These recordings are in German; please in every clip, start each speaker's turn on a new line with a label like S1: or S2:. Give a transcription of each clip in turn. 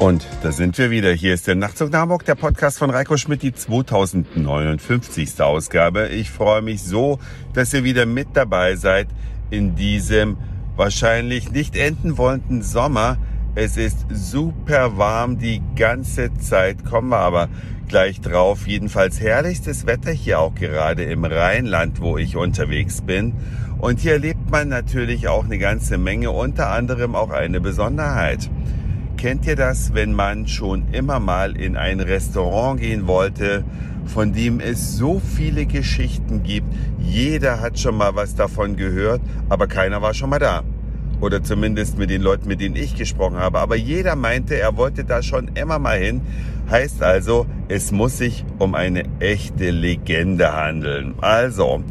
S1: Und da sind wir wieder. Hier ist der Nachtzug nach Hamburg, der Podcast von Reiko Schmidt, die 2059. Ausgabe. Ich freue mich so, dass ihr wieder mit dabei seid in diesem wahrscheinlich nicht enden wollenden Sommer. Es ist super warm die ganze Zeit, kommen wir aber gleich drauf. Jedenfalls herrlichstes Wetter hier auch gerade im Rheinland, wo ich unterwegs bin. Und hier erlebt man natürlich auch eine ganze Menge, unter anderem auch eine Besonderheit. Kennt ihr das, wenn man schon immer mal in ein Restaurant gehen wollte, von dem es so viele Geschichten gibt? Jeder hat schon mal was davon gehört, aber keiner war schon mal da. Oder zumindest mit den Leuten, mit denen ich gesprochen habe. Aber jeder meinte, er wollte da schon immer mal hin. Heißt also, es muss sich um eine echte Legende handeln. Also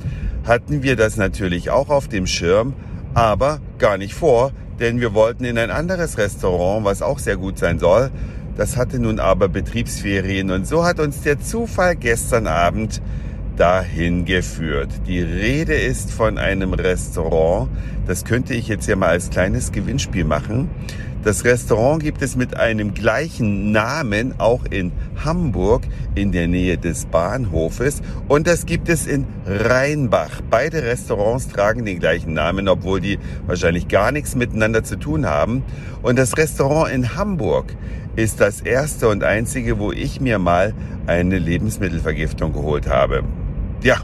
S1: hatten wir das natürlich auch auf dem Schirm, aber gar nicht vor, denn wir wollten in ein anderes Restaurant, was auch sehr gut sein soll. Das hatte nun aber Betriebsferien und so hat uns der Zufall gestern Abend dahin geführt. Die Rede ist von einem Restaurant, das könnte ich jetzt ja mal als kleines Gewinnspiel machen. Das Restaurant gibt es mit einem gleichen Namen auch in Hamburg in der Nähe des Bahnhofes und das gibt es in Rheinbach. Beide Restaurants tragen den gleichen Namen, obwohl die wahrscheinlich gar nichts miteinander zu tun haben. Und das Restaurant in Hamburg ist das erste und einzige, wo ich mir mal eine Lebensmittelvergiftung geholt habe. Ja,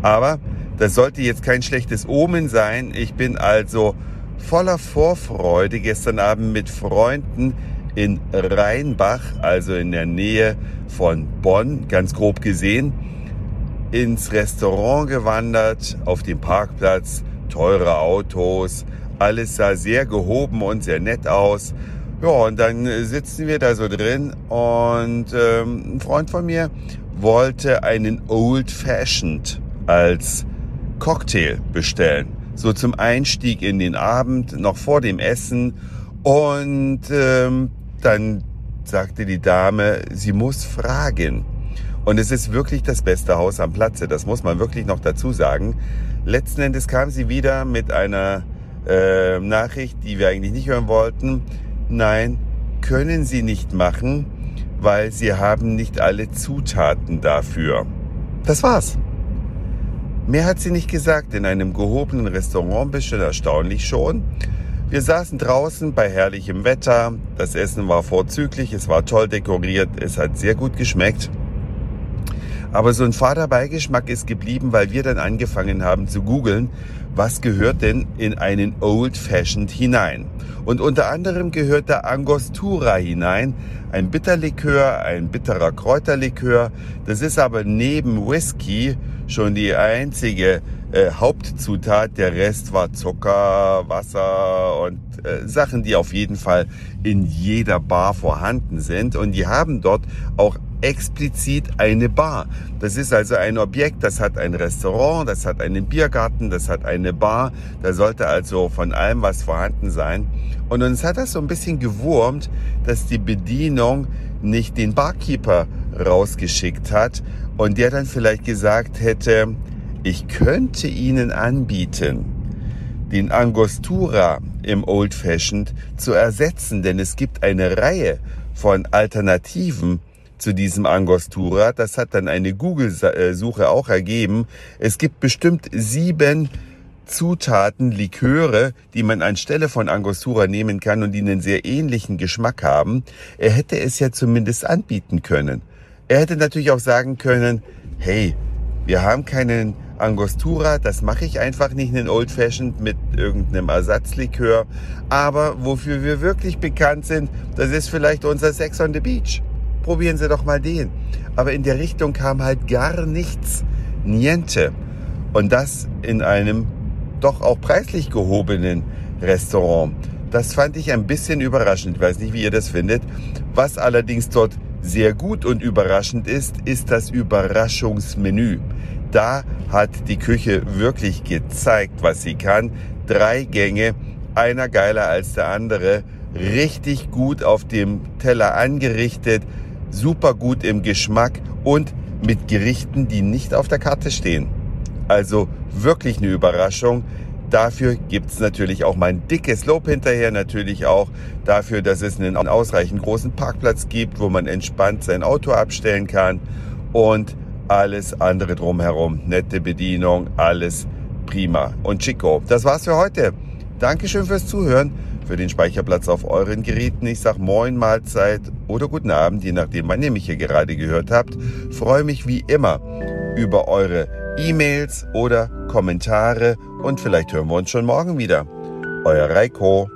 S1: aber das sollte jetzt kein schlechtes Omen sein. Ich bin also voller Vorfreude gestern Abend mit Freunden in Rheinbach, also in der Nähe von Bonn, ganz grob gesehen, ins Restaurant gewandert, auf dem Parkplatz, teure Autos, alles sah sehr gehoben und sehr nett aus. Ja, und dann sitzen wir da so drin und ähm, ein Freund von mir wollte einen Old Fashioned als Cocktail bestellen so zum Einstieg in den Abend, noch vor dem Essen. Und ähm, dann sagte die Dame, sie muss fragen. Und es ist wirklich das beste Haus am Platze, das muss man wirklich noch dazu sagen. Letzten Endes kam sie wieder mit einer äh, Nachricht, die wir eigentlich nicht hören wollten. Nein, können Sie nicht machen, weil Sie haben nicht alle Zutaten dafür. Das war's. Mehr hat sie nicht gesagt. In einem gehobenen Restaurant bisschen erstaunlich schon. Wir saßen draußen bei herrlichem Wetter. Das Essen war vorzüglich, es war toll dekoriert, es hat sehr gut geschmeckt. Aber so ein fader Beigeschmack ist geblieben, weil wir dann angefangen haben zu googeln, was gehört denn in einen Old Fashioned hinein. Und unter anderem gehört da Angostura hinein, ein Bitterlikör, ein bitterer Kräuterlikör. Das ist aber neben Whisky schon die einzige äh, Hauptzutat. Der Rest war Zucker, Wasser und äh, Sachen, die auf jeden Fall in jeder Bar vorhanden sind. Und die haben dort auch explizit eine Bar. Das ist also ein Objekt, das hat ein Restaurant, das hat einen Biergarten, das hat eine Bar. Da sollte also von allem was vorhanden sein. Und uns hat das so ein bisschen gewurmt, dass die Bedienung nicht den Barkeeper rausgeschickt hat und der dann vielleicht gesagt hätte, ich könnte Ihnen anbieten, den Angostura im Old Fashioned zu ersetzen, denn es gibt eine Reihe von Alternativen zu diesem Angostura. Das hat dann eine Google-Suche auch ergeben. Es gibt bestimmt sieben Zutaten, Liköre, die man anstelle von Angostura nehmen kann und die einen sehr ähnlichen Geschmack haben. Er hätte es ja zumindest anbieten können. Er hätte natürlich auch sagen können, hey, wir haben keinen Angostura, das mache ich einfach nicht in Old Fashioned mit irgendeinem Ersatzlikör. Aber wofür wir wirklich bekannt sind, das ist vielleicht unser Sex on the Beach probieren Sie doch mal den. Aber in der Richtung kam halt gar nichts. Niente. Und das in einem doch auch preislich gehobenen Restaurant. Das fand ich ein bisschen überraschend. Ich weiß nicht, wie ihr das findet. Was allerdings dort sehr gut und überraschend ist, ist das Überraschungsmenü. Da hat die Küche wirklich gezeigt, was sie kann. Drei Gänge, einer geiler als der andere, richtig gut auf dem Teller angerichtet, super gut im Geschmack und mit Gerichten, die nicht auf der Karte stehen. Also wirklich eine Überraschung. Dafür gibt's natürlich auch mein dickes Lob hinterher, natürlich auch dafür, dass es einen ausreichend großen Parkplatz gibt, wo man entspannt sein Auto abstellen kann und alles andere drumherum. Nette Bedienung, alles prima und chico. Das war's für heute. Dankeschön fürs Zuhören, für den Speicherplatz auf euren Geräten. Ich sag Moin, Mahlzeit oder Guten Abend, je nachdem, wann ihr mich hier gerade gehört habt. Freue mich wie immer über eure E-Mails oder Kommentare und vielleicht hören wir uns schon morgen wieder. Euer Reiko.